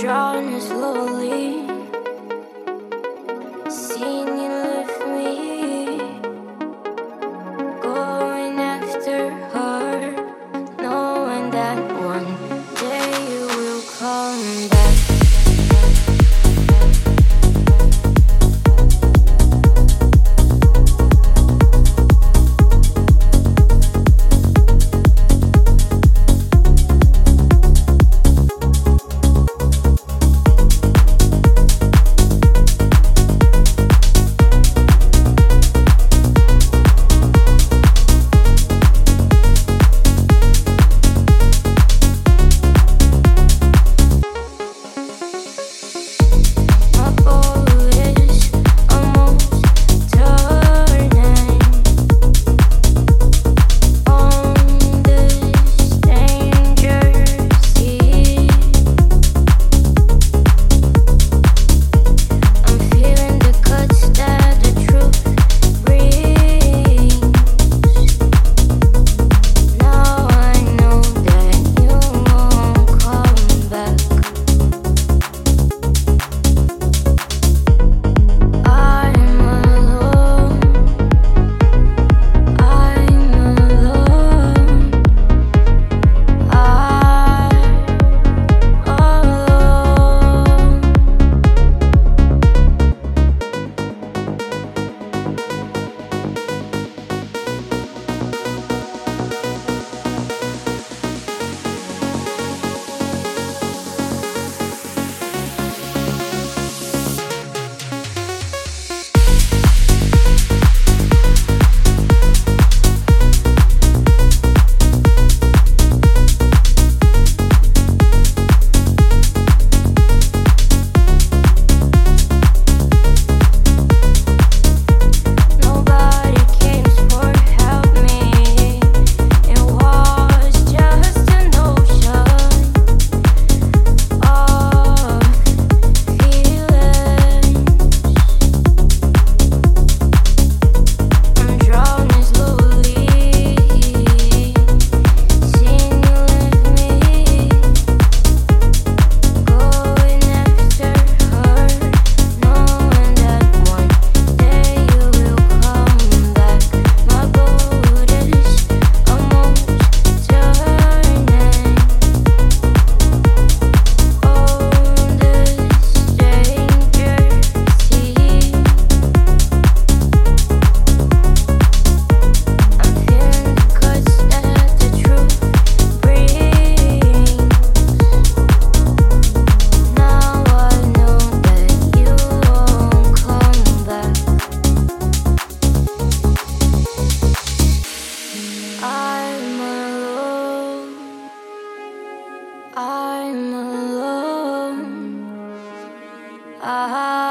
drowning slowly. Seeing you left me, going after her, knowing that one day you will come back. I'm alone. I'm alone. I